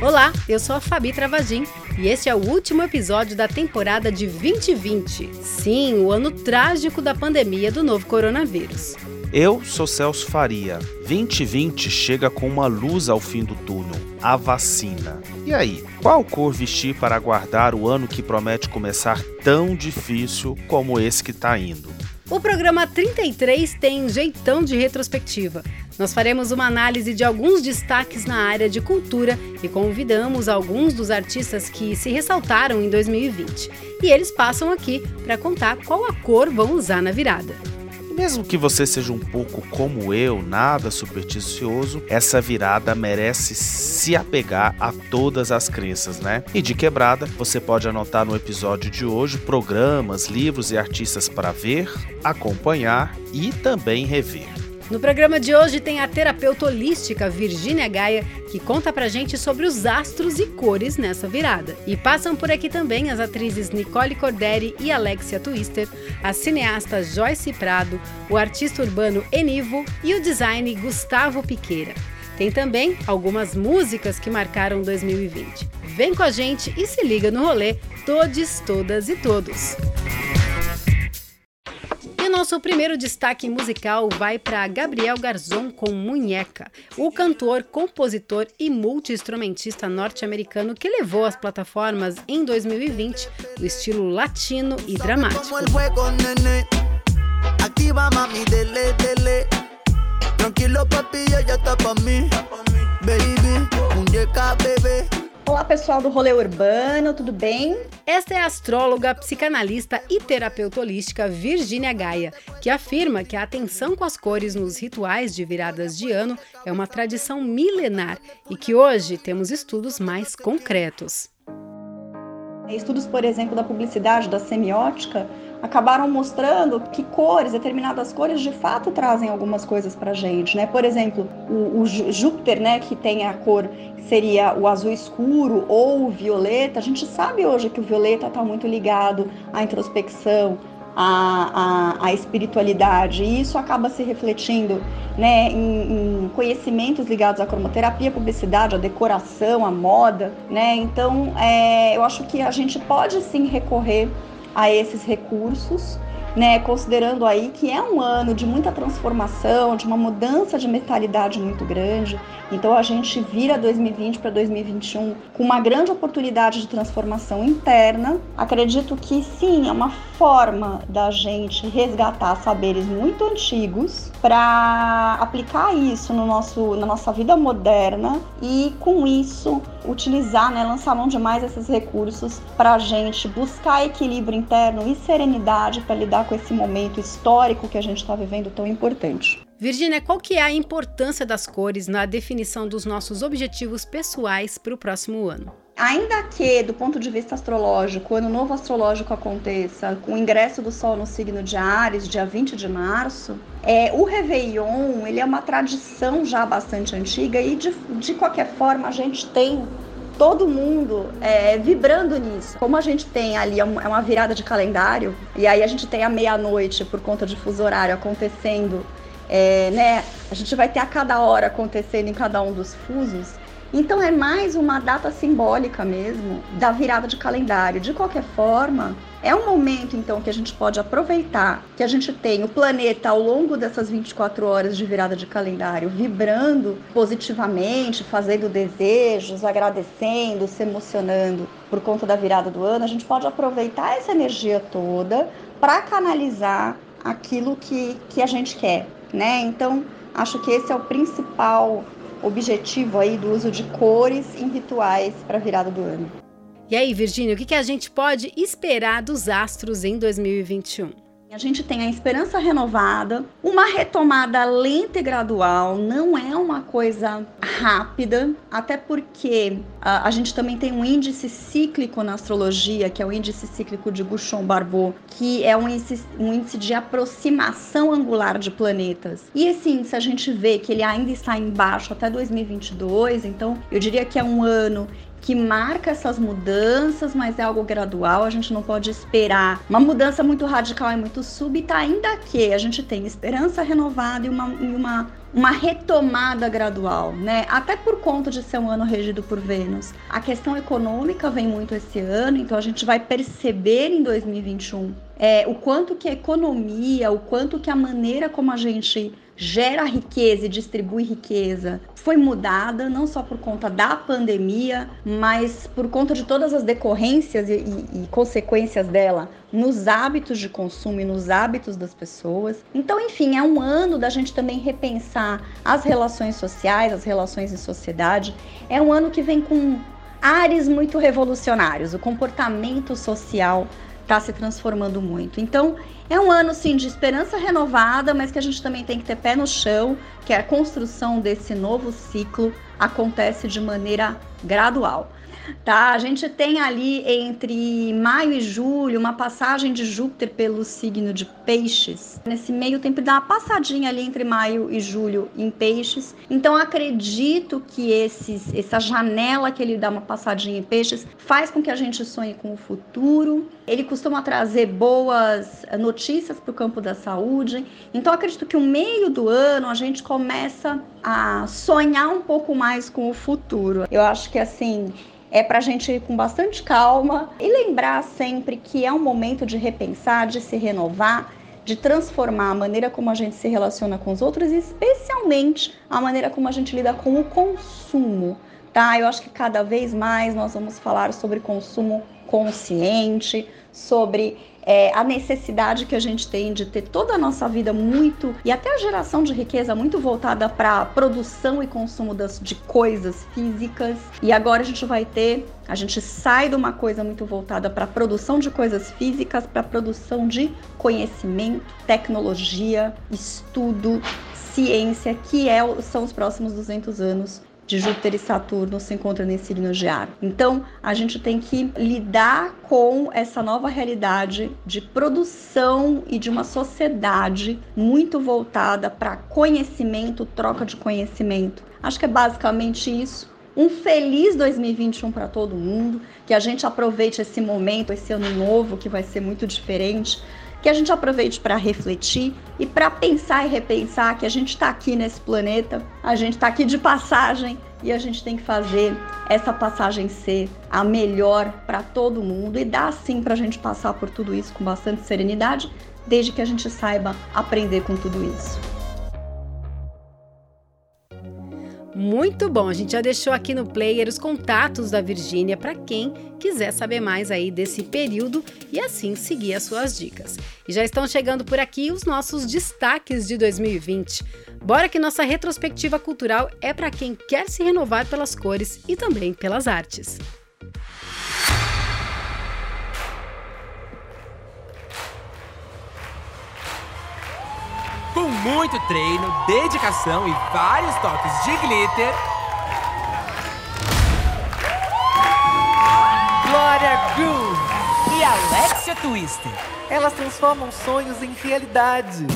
Olá, eu sou a Fabi Travagin e este é o último episódio da temporada de 2020. Sim, o ano trágico da pandemia do novo coronavírus. Eu sou Celso Faria. 2020 chega com uma luz ao fim do túnel, a vacina. E aí, qual cor vestir para aguardar o ano que promete começar tão difícil como esse que está indo? O programa 33 tem jeitão de retrospectiva. Nós faremos uma análise de alguns destaques na área de cultura e convidamos alguns dos artistas que se ressaltaram em 2020. E eles passam aqui para contar qual a cor vão usar na virada. Mesmo que você seja um pouco como eu, nada supersticioso, essa virada merece se apegar a todas as crenças, né? E de quebrada, você pode anotar no episódio de hoje programas, livros e artistas para ver, acompanhar e também rever. No programa de hoje tem a terapeuta holística Virgínia Gaia, que conta pra gente sobre os astros e cores nessa virada. E passam por aqui também as atrizes Nicole Corderi e Alexia Twister, a cineasta Joyce Prado, o artista urbano Enivo e o design Gustavo Piqueira. Tem também algumas músicas que marcaram 2020. Vem com a gente e se liga no rolê, todes, todas e todos nosso primeiro destaque musical vai para Gabriel Garzon com Munheca, o cantor, compositor e multi-instrumentista norte-americano que levou às plataformas em 2020 o estilo latino e dramático. Tranquilo papi, está pa mí, baby, muñeca, bebé. Olá, pessoal do Rolê Urbano, tudo bem? Esta é a astróloga, psicanalista e terapeuta holística Virgínia Gaia, que afirma que a atenção com as cores nos rituais de viradas de ano é uma tradição milenar e que hoje temos estudos mais concretos. Estudos, por exemplo, da publicidade, da semiótica, acabaram mostrando que cores, determinadas cores, de fato trazem algumas coisas para gente, né? Por exemplo, o, o, Júpiter, né, que tem a cor seria o azul escuro ou o violeta. A gente sabe hoje que o violeta está muito ligado à introspecção, à, à, à, espiritualidade, e isso acaba se refletindo né, em, em, conhecimentos ligados à cromoterapia, publicidade, à decoração, à moda. Né? Então, é, eu acho que a gente pode sim recorrer a esses recursos, né, considerando aí que é um ano de muita transformação, de uma mudança de mentalidade muito grande. Então a gente vira 2020 para 2021 com uma grande oportunidade de transformação interna. Acredito que sim, é uma forma da gente resgatar saberes muito antigos para aplicar isso no nosso, na nossa vida moderna e com isso utilizar, né, lançar mão de mais esses recursos para a gente buscar equilíbrio interno e serenidade para lidar com esse momento histórico que a gente está vivendo tão importante. Virginia, qual que é a importância das cores na definição dos nossos objetivos pessoais para o próximo ano? Ainda que, do ponto de vista astrológico, o ano novo astrológico aconteça com o ingresso do Sol no signo de Ares, dia 20 de março, é, o Réveillon ele é uma tradição já bastante antiga e, de, de qualquer forma, a gente tem todo mundo é, vibrando nisso. Como a gente tem ali, é, é uma virada de calendário, e aí a gente tem a meia-noite, por conta de fuso horário, acontecendo, é, né? A gente vai ter a cada hora acontecendo em cada um dos fusos. Então é mais uma data simbólica mesmo da virada de calendário. De qualquer forma, é um momento então que a gente pode aproveitar que a gente tem o planeta ao longo dessas 24 horas de virada de calendário vibrando positivamente, fazendo desejos, agradecendo, se emocionando por conta da virada do ano. A gente pode aproveitar essa energia toda para canalizar aquilo que, que a gente quer, né? Então, acho que esse é o principal objetivo aí do uso de cores em rituais para a virada do ano. E aí, Virgínia, o que, a gente pode esperar dos astros em 2021? A gente tem a esperança renovada, uma retomada lenta e gradual, não é uma coisa rápida, até porque a, a, gente também tem um índice cíclico na astrologia, que é o índice cíclico de Gouchon-Barbot, que é um índice, um índice de aproximação angular de planetas. E esse índice a gente vê que ele ainda está embaixo até 2022, então eu diria que é um ano que marca essas mudanças, mas é algo gradual, a gente não pode esperar uma mudança muito radical e muito súbita, ainda que a gente tenha esperança renovada e uma, e uma, uma retomada gradual, né? Até por conta de ser um ano regido por Vênus. A questão econômica vem muito esse ano, então a gente vai perceber em 2021 é, o quanto que a economia, o quanto que a maneira como a gente gera riqueza e distribui riqueza foi mudada, não só por conta da pandemia, mas por conta de todas as decorrências e, e, e consequências dela nos hábitos de consumo e nos hábitos das pessoas. Então, enfim, é um ano da gente também repensar as relações sociais, as relações em sociedade. É um ano que vem com ares muito revolucionários, o comportamento social está se transformando muito. Então, é um ano sim de esperança renovada, mas que a gente também tem que ter pé no chão, que a construção desse novo ciclo acontece de maneira gradual tá? A gente tem ali entre maio e julho uma passagem de Júpiter pelo signo de Peixes. Nesse meio tempo dá uma passadinha ali entre maio e julho em Peixes. Então acredito que esses, essa janela que ele dá uma passadinha em Peixes faz com que a gente sonhe com o futuro. Ele costuma trazer boas notícias para o campo da saúde. Então acredito que o meio do ano a gente começa a sonhar um pouco mais com o futuro. Eu acho que assim é para a gente ir com bastante calma e lembrar sempre que é um momento de repensar, de se renovar, de transformar a maneira como a gente se relaciona com os outros e especialmente a maneira como a gente lida com o consumo. Tá? Eu acho que cada vez mais nós vamos falar sobre consumo consciente, sobre é, a necessidade que a gente tem de ter toda a nossa vida muito e até a geração de riqueza muito voltada para produção e consumo das, de coisas físicas. E agora a gente vai ter, a gente sai de uma coisa muito voltada para produção de coisas físicas para produção de conhecimento, tecnologia, estudo, ciência, que é, são os próximos 200 anos de Júpiter e Saturno se encontram nesse signo de ar. Então, a gente tem que lidar com essa nova realidade de produção e de uma sociedade muito voltada para conhecimento, troca de conhecimento. Acho que é basicamente isso. Um feliz 2021 para todo mundo, que a gente aproveite esse momento, esse ano novo que vai ser muito diferente, que a gente aproveite para refletir e para pensar e repensar que a gente está aqui nesse planeta, a gente está aqui de passagem e a gente tem que fazer essa passagem ser a melhor para todo mundo e dar sim para a gente passar por tudo isso com bastante serenidade, desde que a gente saiba aprender com tudo isso. Muito bom, a gente já deixou aqui no player os contatos da Virgínia para quem quiser saber mais aí desse período e assim seguir as suas dicas. E já estão chegando por aqui os nossos destaques de 2020. Bora que nossa retrospectiva cultural é para quem quer se renovar pelas cores e também pelas artes. Com muito treino, dedicação e vários toques de glitter. Glória Groove e Alexia Twister. Elas transformam sonhos em realidade.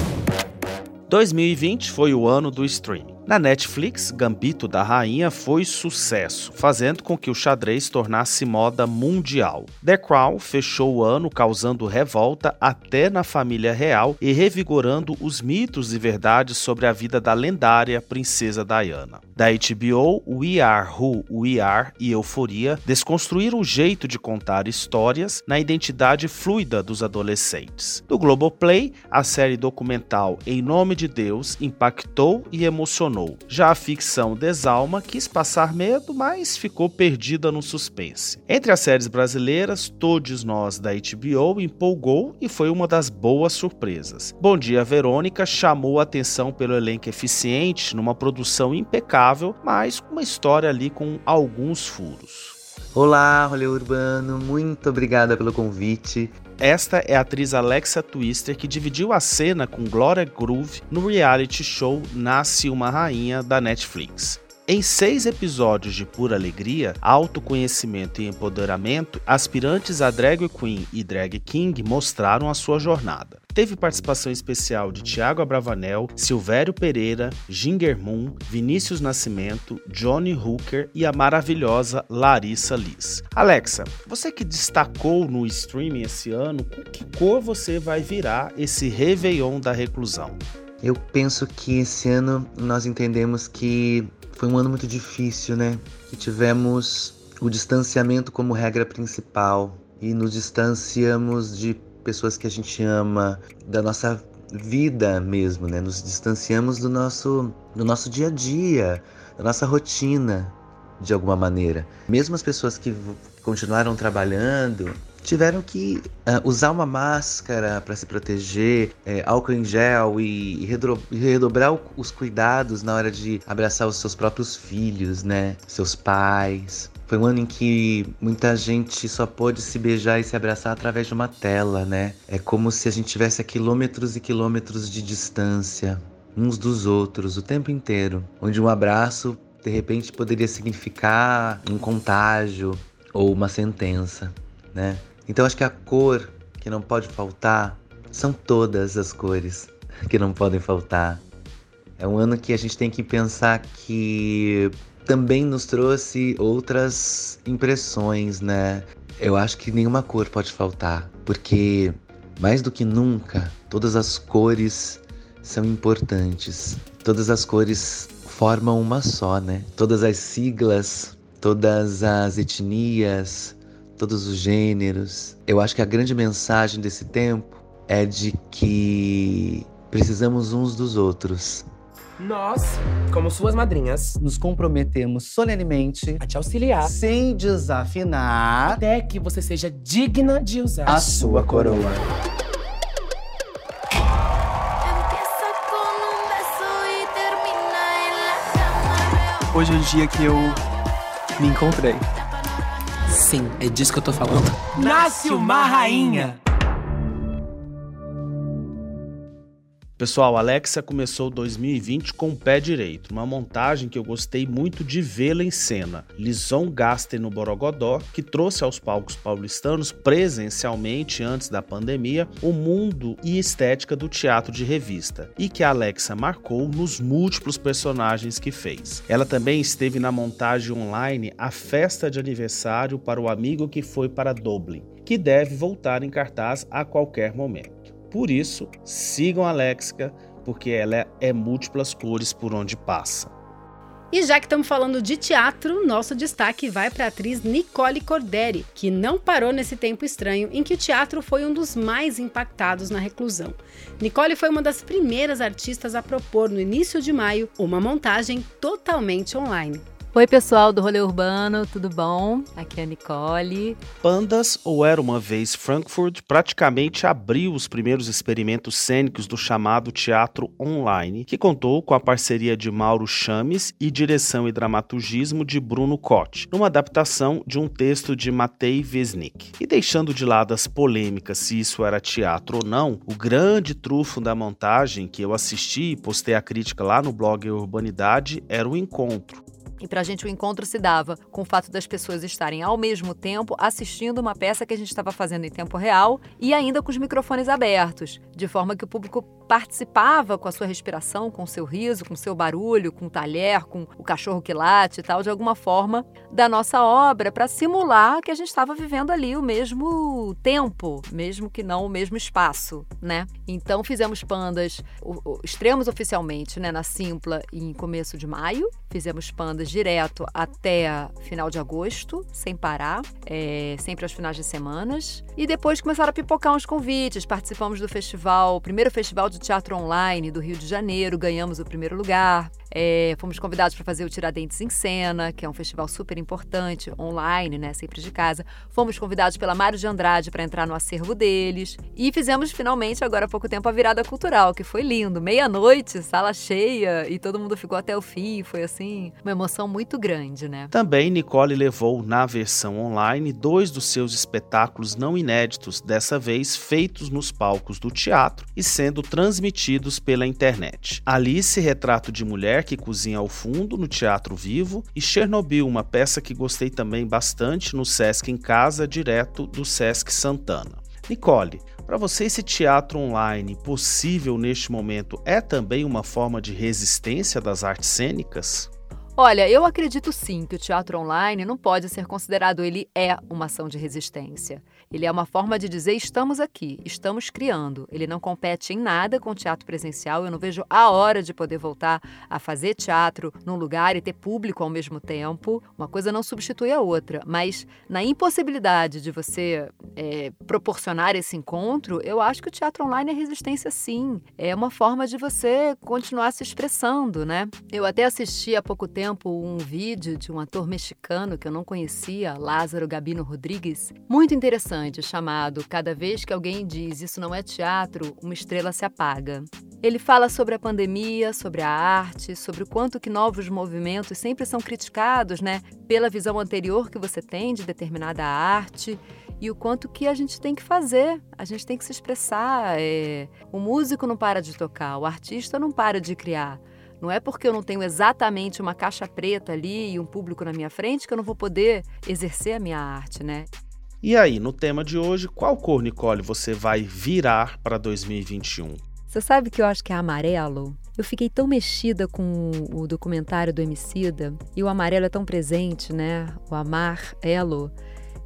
2020 foi o ano do streaming. Na Netflix, Gambito da Rainha foi sucesso, fazendo com que o xadrez tornasse moda mundial. The Crown fechou o ano causando revolta até na família real e revigorando os mitos e verdades sobre a vida da lendária princesa Diana. Da HBO, We Are Who We Are e Euforia desconstruíram o jeito de contar histórias na identidade fluida dos adolescentes. Do Globoplay, a série documental Em Nome de Deus impactou e emocionou já a ficção Desalma quis passar medo, mas ficou perdida no suspense. Entre as séries brasileiras, Todos Nós da HBO empolgou e foi uma das boas surpresas. Bom Dia Verônica chamou a atenção pelo elenco eficiente, numa produção impecável, mas com uma história ali com alguns furos. Olá, rolê urbano, muito obrigada pelo convite. Esta é a atriz Alexa Twister que dividiu a cena com Gloria Groove no reality show Nasce uma Rainha da Netflix. Em seis episódios de pura alegria, autoconhecimento e empoderamento, aspirantes a drag queen e drag king mostraram a sua jornada. Teve participação especial de Tiago Abravanel, Silvério Pereira, Ginger Moon, Vinícius Nascimento, Johnny Hooker e a maravilhosa Larissa Liz. Alexa, você que destacou no streaming esse ano, com que cor você vai virar esse Réveillon da reclusão? Eu penso que esse ano nós entendemos que foi um ano muito difícil, né? Que tivemos o distanciamento como regra principal e nos distanciamos de pessoas que a gente ama, da nossa vida mesmo, né? Nos distanciamos do nosso, do nosso dia a dia, da nossa rotina, de alguma maneira. Mesmo as pessoas que continuaram trabalhando tiveram que uh, usar uma máscara para se proteger, é, álcool em gel e, redobrar os cuidados na hora de abraçar os seus próprios filhos, né? Seus pais. Foi um ano em que muita gente só pôde se beijar e se abraçar através de uma tela, né? É como se a gente tivesse a quilômetros e quilômetros de distância uns dos outros o tempo inteiro, onde um abraço de repente poderia significar um contágio ou uma sentença, né? Então acho que a cor que não pode faltar são todas as cores que não podem faltar. É um ano que a gente tem que pensar que também nos trouxe outras impressões, né? Eu acho que nenhuma cor pode faltar, porque mais do que nunca, todas as cores são importantes. Todas as cores formam uma só, né? Todas as siglas, todas as etnias, todos os gêneros. Eu acho que a grande mensagem desse tempo é de que precisamos uns dos outros. Nós, como suas madrinhas, nos comprometemos solenemente a te auxiliar sem desafinar até que você seja digna de usar a sua coroa. Hoje é o dia que eu me encontrei. Sim, é disso que eu tô falando. Nasce uma rainha! Pessoal, Alexa começou 2020 com o pé direito, uma montagem que eu gostei muito de vê-la em cena. Lison Gaster no Borogodó, que trouxe aos palcos paulistanos presencialmente antes da pandemia o mundo e estética do teatro de revista, e que Alexa marcou nos múltiplos personagens que fez. Ela também esteve na montagem online A Festa de Aniversário para o Amigo que Foi para Dublin, que deve voltar em cartaz a qualquer momento. Por isso, sigam a Léxica, porque ela é múltiplas cores por onde passa. E já que estamos falando de teatro, nosso destaque vai para a atriz Nicole Corderi, que não parou nesse tempo estranho em que o teatro foi um dos mais impactados na reclusão. Nicole foi uma das primeiras artistas a propor, no início de maio, uma montagem totalmente online. Oi, pessoal do Rolê Urbano, tudo bom? Aqui é a Nicole. Pandas ou Era uma Vez Frankfurt praticamente abriu os primeiros experimentos cênicos do chamado teatro online, que contou com a parceria de Mauro Chames e direção e dramaturgismo de Bruno Cotti, numa adaptação de um texto de Matei Vesnik. E deixando de lado as polêmicas se isso era teatro ou não, o grande trufo da montagem que eu assisti e postei a crítica lá no blog Urbanidade era o encontro e para a gente o encontro se dava com o fato das pessoas estarem ao mesmo tempo assistindo uma peça que a gente estava fazendo em tempo real e ainda com os microfones abertos, de forma que o público participava com a sua respiração, com o seu riso, com o seu barulho, com o talher, com o cachorro que late e tal, de alguma forma, da nossa obra para simular que a gente estava vivendo ali o mesmo tempo, mesmo que não o mesmo espaço, né? Então fizemos pandas, o, o, extremos oficialmente, né, na Simpla em começo de maio, fizemos pandas direto até final de agosto, sem parar, é, sempre aos finais de semanas. E depois começaram a pipocar uns convites. Participamos do festival, o primeiro festival de teatro online do Rio de Janeiro, ganhamos o primeiro lugar. É, fomos convidados para fazer o Tiradentes em Cena, que é um festival super importante, online, né? Sempre de casa. Fomos convidados pela Mário de Andrade para entrar no acervo deles. E fizemos finalmente, agora há pouco tempo, a virada cultural, que foi lindo. Meia-noite, sala cheia, e todo mundo ficou até o fim. Foi assim, uma emoção muito grande, né? Também Nicole levou na versão online dois dos seus espetáculos não inéditos, dessa vez feitos nos palcos do teatro e sendo transmitidos pela internet. Alice, Retrato de Mulher Mulher que Cozinha ao Fundo, no Teatro Vivo, e Chernobyl, uma peça que gostei também bastante no Sesc em Casa, direto do Sesc Santana. Nicole, para você esse teatro online possível neste momento é também uma forma de resistência das artes cênicas? Olha, eu acredito sim que o teatro online não pode ser considerado, ele é uma ação de resistência. Ele é uma forma de dizer estamos aqui, estamos criando. Ele não compete em nada com teatro presencial. Eu não vejo a hora de poder voltar a fazer teatro num lugar e ter público ao mesmo tempo. Uma coisa não substitui a outra, mas na impossibilidade de você é, proporcionar esse encontro, eu acho que o teatro online é resistência sim. É uma forma de você continuar se expressando, né? Eu até assisti há pouco tempo um vídeo de um ator mexicano que eu não conhecia, Lázaro Gabino Rodrigues, muito interessante chamado Cada vez que alguém diz isso não é teatro, uma estrela se apaga. Ele fala sobre a pandemia, sobre a arte, sobre o quanto que novos movimentos sempre são criticados, né, pela visão anterior que você tem de determinada arte e o quanto que a gente tem que fazer, a gente tem que se expressar. É... O músico não para de tocar, o artista não para de criar. Não é porque eu não tenho exatamente uma caixa preta ali e um público na minha frente que eu não vou poder exercer a minha arte, né? E aí, no tema de hoje, qual cor, Nicole, você vai virar para 2021? Você sabe que eu acho que é amarelo? Eu fiquei tão mexida com o documentário do Emicida e o amarelo é tão presente, né? O amar, elo.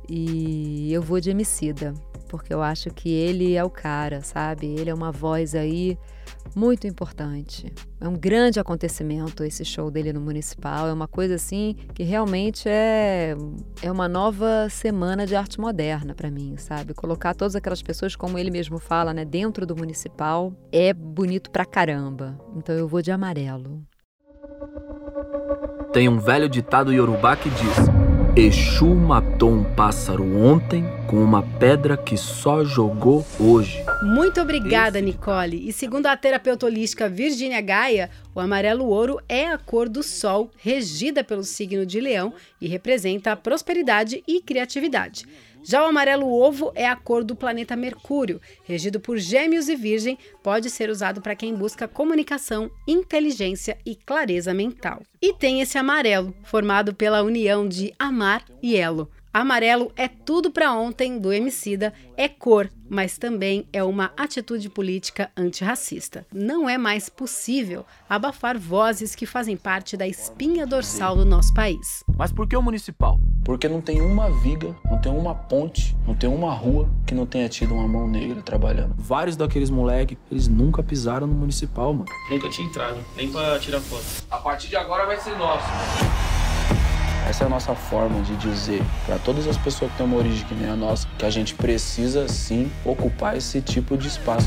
E eu vou de Emicida, porque eu acho que ele é o cara, sabe? Ele é uma voz aí muito importante. É um grande acontecimento esse show dele no Municipal. É uma coisa assim que realmente é, é uma nova semana de arte moderna para mim, sabe? Colocar todas aquelas pessoas, como ele mesmo fala, né, dentro do Municipal é bonito pra caramba. Então eu vou de amarelo. Tem um velho ditado iorubá que diz. Exu matou um pássaro ontem com uma pedra que só jogou hoje. Muito obrigada, Nicole. E segundo a terapeuta holística Virginia Gaia, o amarelo ouro é a cor do sol, regida pelo signo de Leão e representa a prosperidade e criatividade. Já o amarelo ovo é a cor do planeta Mercúrio, regido por Gêmeos e Virgem, pode ser usado para quem busca comunicação, inteligência e clareza mental. E tem esse amarelo, formado pela união de amar e elo. Amarelo é tudo para ontem do Emicida, é cor, mas também é uma atitude política antirracista. Não é mais possível abafar vozes que fazem parte da espinha dorsal do nosso país. Mas por que o municipal? Porque não tem uma viga, não tem uma ponte, não tem uma rua que não tenha tido uma mão negra trabalhando. Vários daqueles moleques, eles nunca pisaram no municipal, mano. Nunca tinha entrado, nem pra tirar foto. A partir de agora vai ser nosso. Essa é a nossa forma de dizer para todas as pessoas que têm uma origem que nem a nossa que a gente precisa sim ocupar esse tipo de espaço.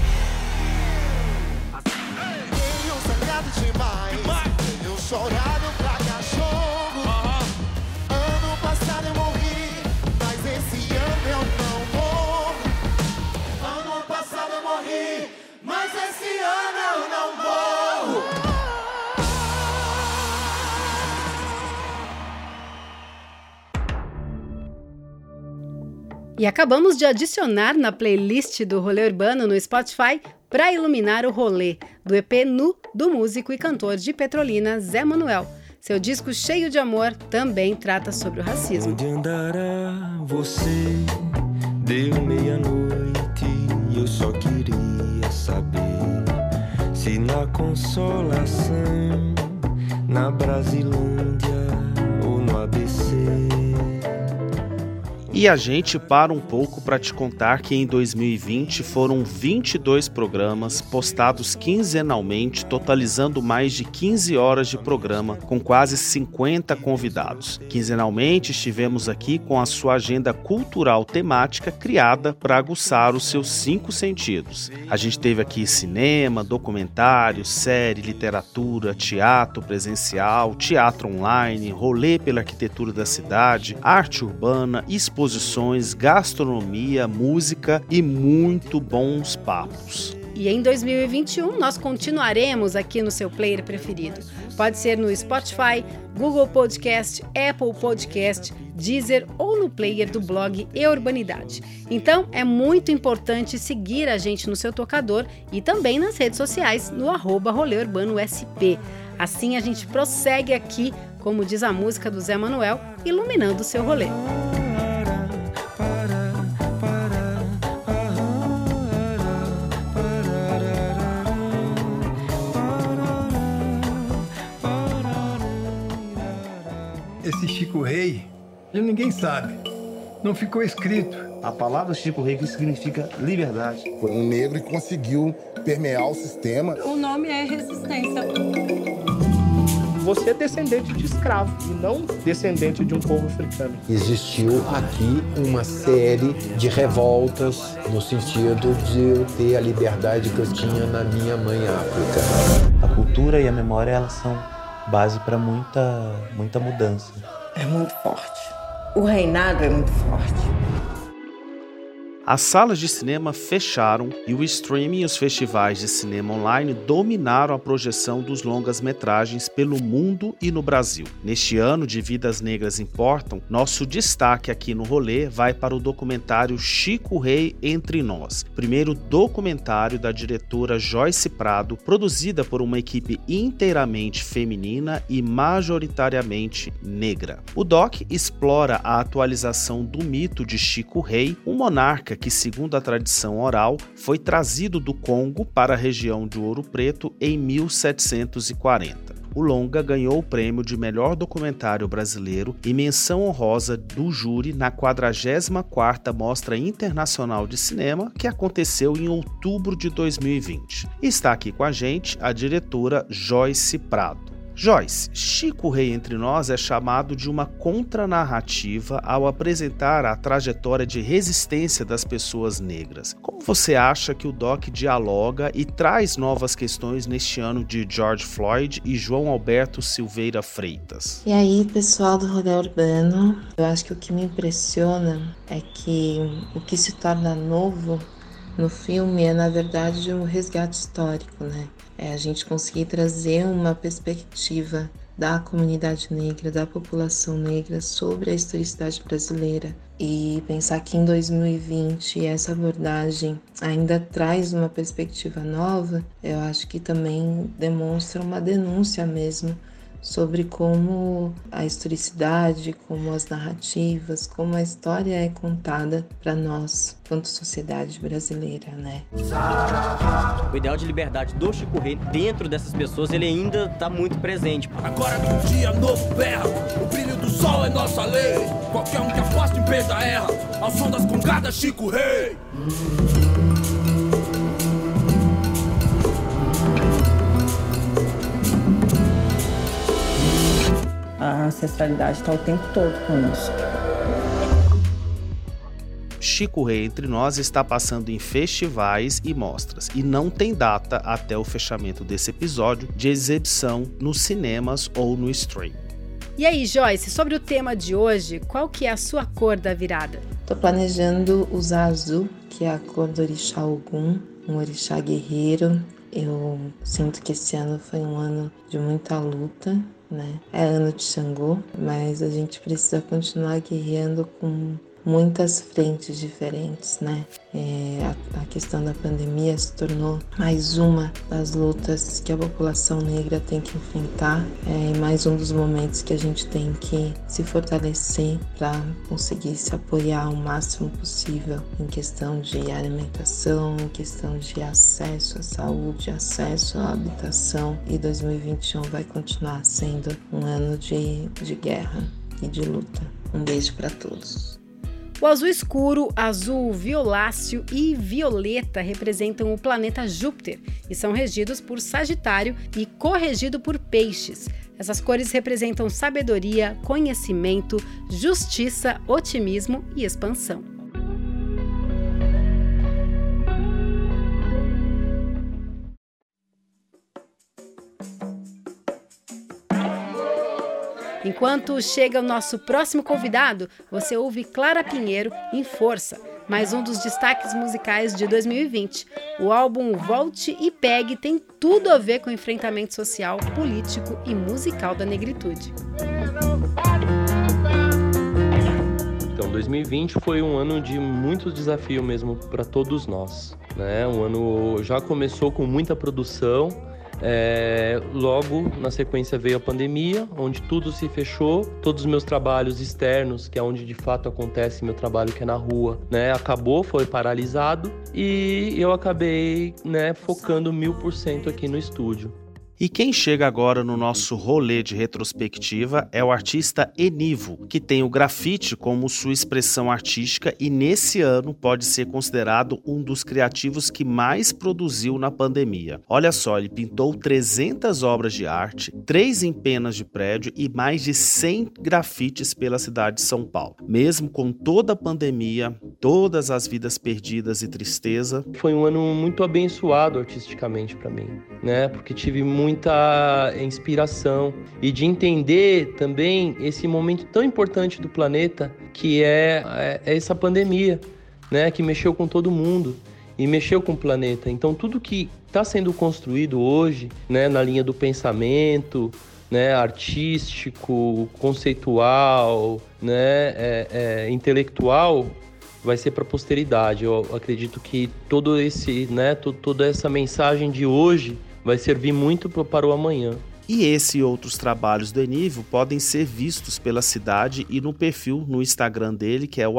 E acabamos de adicionar na playlist do Rolê Urbano no Spotify para iluminar o rolê do EP Nu do músico e cantor de Petrolina Zé Manuel. Seu disco cheio de amor também trata sobre o racismo. Onde andará você? Deu meia-noite e eu só queria saber se na consolação, na Brasilândia ou no ABC. E a gente para um pouco para te contar que em 2020 foram 22 programas postados quinzenalmente, totalizando mais de 15 horas de programa, com quase 50 convidados. Quinzenalmente estivemos aqui com a sua agenda cultural temática criada para aguçar os seus cinco sentidos. A gente teve aqui cinema, documentário, série, literatura, teatro presencial, teatro online, rolê pela arquitetura da cidade, arte urbana, exposição exposições, gastronomia, música e muito bons papos. E em 2021 nós continuaremos aqui no seu player preferido. Pode ser no Spotify, Google Podcast, Apple Podcast, Deezer ou no player do blog E Urbanidade. Então é muito importante seguir a gente no seu tocador e também nas redes sociais no arroba Rolê Urbano SP. Assim a gente prossegue aqui, como diz a música do Zé Manuel, iluminando o seu rolê. Chico Rei, ninguém sabe. Não ficou escrito. A palavra Chico Rei significa liberdade. Foi um negro que conseguiu permear o sistema. O nome é resistência. Você é descendente de escravo e não descendente de um povo africano. Existiu aqui uma série de revoltas no sentido de eu ter a liberdade que eu tinha na minha mãe África. A cultura e a memória elas são base para muita muita mudança. É muito forte. O reinado é muito forte. As salas de cinema fecharam e o streaming e os festivais de cinema online dominaram a projeção dos longas-metragens pelo mundo e no Brasil. Neste ano de Vidas Negras Importam, nosso destaque aqui no rolê vai para o documentário Chico Rei Entre Nós, primeiro documentário da diretora Joyce Prado, produzida por uma equipe inteiramente feminina e majoritariamente negra. O doc explora a atualização do mito de Chico Rei, um monarca que, segundo a tradição oral, foi trazido do Congo para a região de Ouro Preto em 1740. O longa ganhou o prêmio de melhor documentário brasileiro e menção honrosa do júri na 44ª Mostra Internacional de Cinema, que aconteceu em outubro de 2020. Está aqui com a gente a diretora Joyce Prado. Joyce, Chico Rei Entre Nós é chamado de uma contranarrativa ao apresentar a trajetória de resistência das pessoas negras. Como você acha que o Doc dialoga e traz novas questões neste ano de George Floyd e João Alberto Silveira Freitas? E aí, pessoal do Rolê Urbano, eu acho que o que me impressiona é que o que se torna novo no filme é, na verdade, um resgate histórico, né? É a gente conseguir trazer uma perspectiva da comunidade negra, da população negra sobre a historicidade brasileira e pensar que em 2020 essa abordagem ainda traz uma perspectiva nova, eu acho que também demonstra uma denúncia mesmo sobre como a historicidade, como as narrativas, como a história é contada para nós, quanto sociedade brasileira, né? O ideal de liberdade do Chico Rei dentro dessas pessoas, ele ainda está muito presente. Agora num dia novo berra, o brilho do sol é nossa lei. Qualquer um que aposta em beija erra, ao som das congadas Chico Rei. A ancestralidade está o tempo todo conosco. Chico Rei Entre Nós está passando em festivais e mostras e não tem data até o fechamento desse episódio de exibição nos cinemas ou no stream. E aí, Joyce, sobre o tema de hoje, qual que é a sua cor da virada? Tô planejando usar azul, que é a cor do orixá Ogum, um orixá guerreiro. Eu sinto que esse ano foi um ano de muita luta, né? É ano de Xangô, mas a gente precisa continuar guerreando com muitas frentes diferentes, né? É, a, a, questão da pandemia se tornou mais uma das lutas que a população negra tem que enfrentar, é, e mais um dos momentos que a gente tem que se fortalecer para conseguir se apoiar o máximo possível em questão de alimentação, em questão de acesso à saúde, acesso à habitação. E 2021 vai continuar sendo um ano de, de guerra e de luta. Um beijo para todos. O azul escuro, azul violáceo e violeta representam o planeta Júpiter e são regidos por Sagitário e corregido por Peixes. Essas cores representam sabedoria, conhecimento, justiça, otimismo e expansão. Enquanto chega o nosso próximo convidado, você ouve Clara Pinheiro em Força, mais um dos destaques musicais de 2020. O álbum Volte e Pegue tem tudo a ver com o enfrentamento social, político e musical da negritude. Então, 2020 foi um ano de muitos desafios mesmo para todos nós. Né? Um ano já começou com muita produção, É, logo na sequência veio a pandemia, onde tudo se fechou, todos os meus trabalhos externos, que é onde de fato acontece meu trabalho que é na rua, né, acabou, foi paralisado e eu acabei, né, focando mil por cento aqui no estúdio. E quem chega agora no nosso rolê de retrospectiva é o artista Enivo, que tem o grafite como sua expressão artística e nesse ano pode ser considerado um dos criativos que mais produziu na pandemia. Olha só, ele pintou 300 obras de arte, três em penas de prédio e mais de 100 grafites pela cidade de São Paulo. Mesmo com toda a pandemia, todas as vidas perdidas e tristeza, foi um ano muito abençoado artisticamente para mim, né? Porque tive muito muita inspiração e de entender também esse momento tão importante do planeta que é, é, é essa pandemia, né, que mexeu com todo mundo e mexeu com o planeta. Então tudo que está sendo construído hoje, né, na linha do pensamento, né, artístico, conceitual, né, é, é, intelectual, vai ser para a posteridade. Eu acredito que todo esse, né, toda essa mensagem de hoje vai servir muito para o amanhã. E esse e outros trabalhos do Enivo podem ser vistos pela cidade e no perfil no Instagram dele, que é o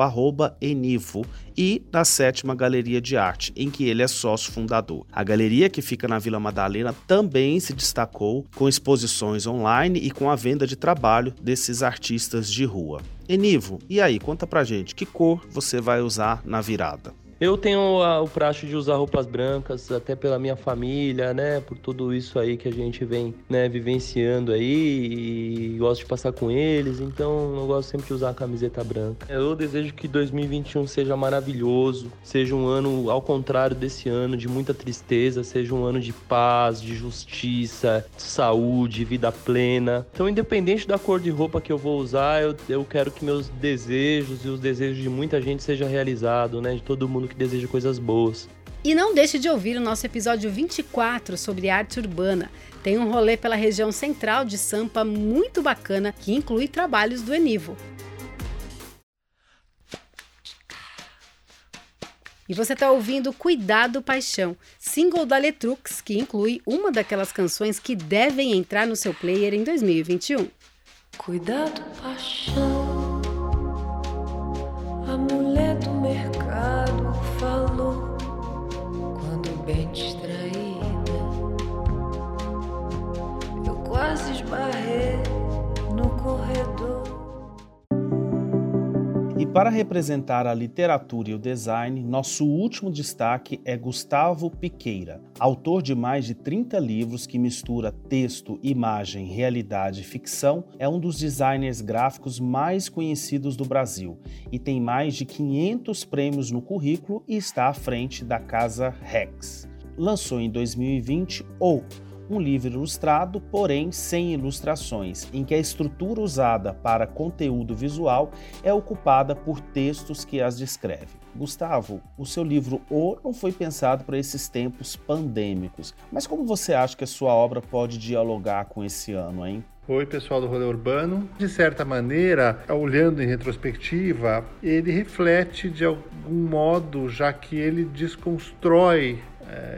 Enivo, e na sétima Galeria de Arte, em que ele é sócio fundador. A galeria que fica na Vila Madalena também se destacou com exposições online e com a venda de trabalho desses artistas de rua. Enivo, e aí, conta pra gente, que cor você vai usar na virada? Eu tenho a, o praxe de usar roupas brancas, até pela minha família, né? Por tudo isso aí que a gente vem, né, vivenciando aí e gosto de passar com eles, então eu gosto sempre de usar a camiseta branca. Eu desejo que 2021 seja maravilhoso, seja um ano ao contrário desse ano de muita tristeza, seja um ano de paz, de justiça, de saúde, vida plena. Então, independente da cor de roupa que eu vou usar, eu, eu quero que meus desejos e os desejos de muita gente sejam realizados, né? De todo mundo que deseja coisas boas. E não deixe de ouvir o nosso episódio 24 sobre arte urbana. Tem um rolê pela região central de Sampa muito bacana que inclui trabalhos do Enivo. E você está ouvindo Cuidado Paixão, single da Letrux, que inclui uma daquelas canções que devem entrar no seu player em 2021. Cuidado, paixão, a mulher do distraída. Eu quase esbarrei no corredor. E para representar a literatura e o design, nosso último destaque é Gustavo Piqueira, autor de mais de 30 livros que mistura texto, imagem, realidade e ficção, é um dos designers gráficos mais conhecidos do Brasil e tem mais de 500 prêmios no currículo e está à frente da casa Rex. Lançou em 2020 o um livro ilustrado, porém sem ilustrações, em que a estrutura usada para conteúdo visual é ocupada por textos que as descrevem. Gustavo, o seu livro O não foi pensado para esses tempos pandêmicos, mas como você acha que a sua obra pode dialogar com esse ano, hein? Oi, pessoal do Rolê Urbano. De certa maneira, olhando em retrospectiva, ele reflete de algum modo, já que ele desconstrói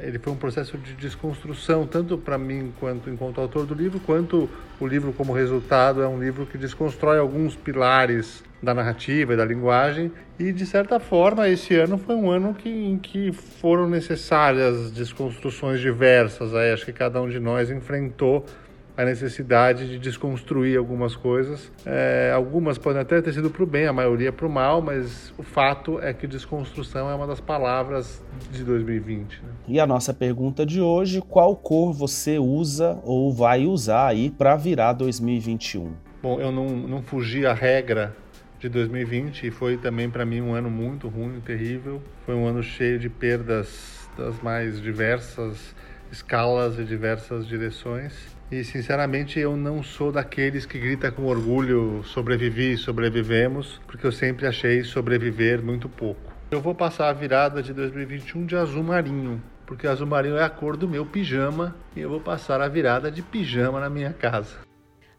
ele foi um processo de desconstrução, tanto para mim quanto enquanto autor do livro, quanto o livro como resultado é um livro que desconstrói alguns pilares da narrativa e da linguagem. E de certa forma, esse ano foi um ano que, em que foram necessárias desconstruções diversas. Aí, acho que cada um de nós enfrentou a necessidade de desconstruir algumas coisas. É, algumas podem até ter sido para o bem, a maioria para o mal, mas o fato é que desconstrução é uma das palavras de 2020. Né? E a nossa pergunta de hoje: qual cor você usa ou vai usar aí para virar 2021? Bom, eu não, não fugi à regra de 2020 e foi também para mim um ano muito ruim, terrível. Foi um ano cheio de perdas das mais diversas escalas e diversas direções. E sinceramente eu não sou daqueles que grita com orgulho sobrevivi, sobrevivemos, porque eu sempre achei sobreviver muito pouco. Eu vou passar a virada de 2021 de azul marinho, porque azul marinho é a cor do meu pijama e eu vou passar a virada de pijama na minha casa.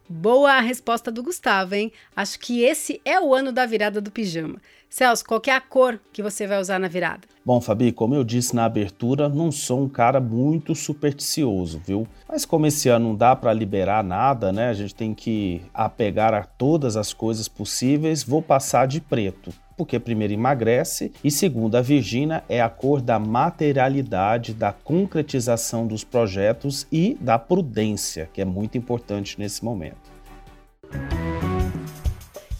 Boa a resposta do Gustavo, hein? Acho que esse é o ano da virada do pijama. Celso, qual é a cor que você vai usar na virada? Bom, Fabi, como eu disse na abertura, não sou um cara muito supersticioso, viu? Mas como esse ano não dá para liberar nada, né? A gente tem que apegar a todas as coisas possíveis. Vou passar de preto porque primeiro emagrece e segundo a Virgínia é a cor da materialidade, da concretização dos projetos e da prudência, que é muito importante nesse momento.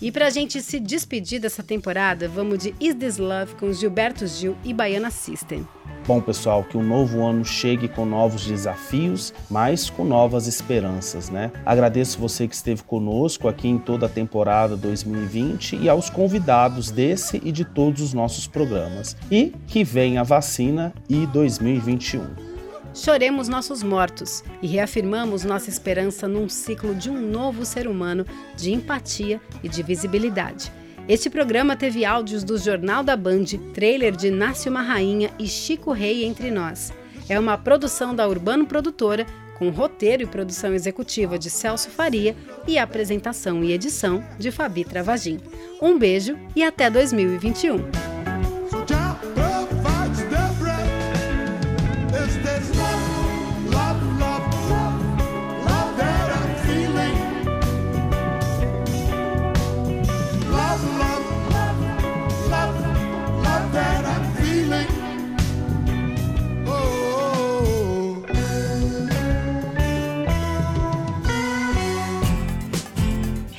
E pra gente se despedir dessa temporada, vamos de Is This Love com Gilberto Gil e Baiana System. Bom, pessoal, que o novo ano chegue com novos desafios, mas com novas esperanças, né? Agradeço você que esteve conosco aqui em toda a temporada 2020 e aos convidados desse e de todos os nossos programas. E que venha a vacina e 2021 choremos nossos mortos e reafirmamos nossa esperança num ciclo de um novo ser humano de empatia e de visibilidade. Este programa teve áudios do Jornal da Band, trailer de Nasce uma Rainha e Chico Rei entre nós. É uma produção da Urbano Produtora, com roteiro e produção executiva de Celso Faria e apresentação e edição de Fabi Travagin. Um beijo e até 2021.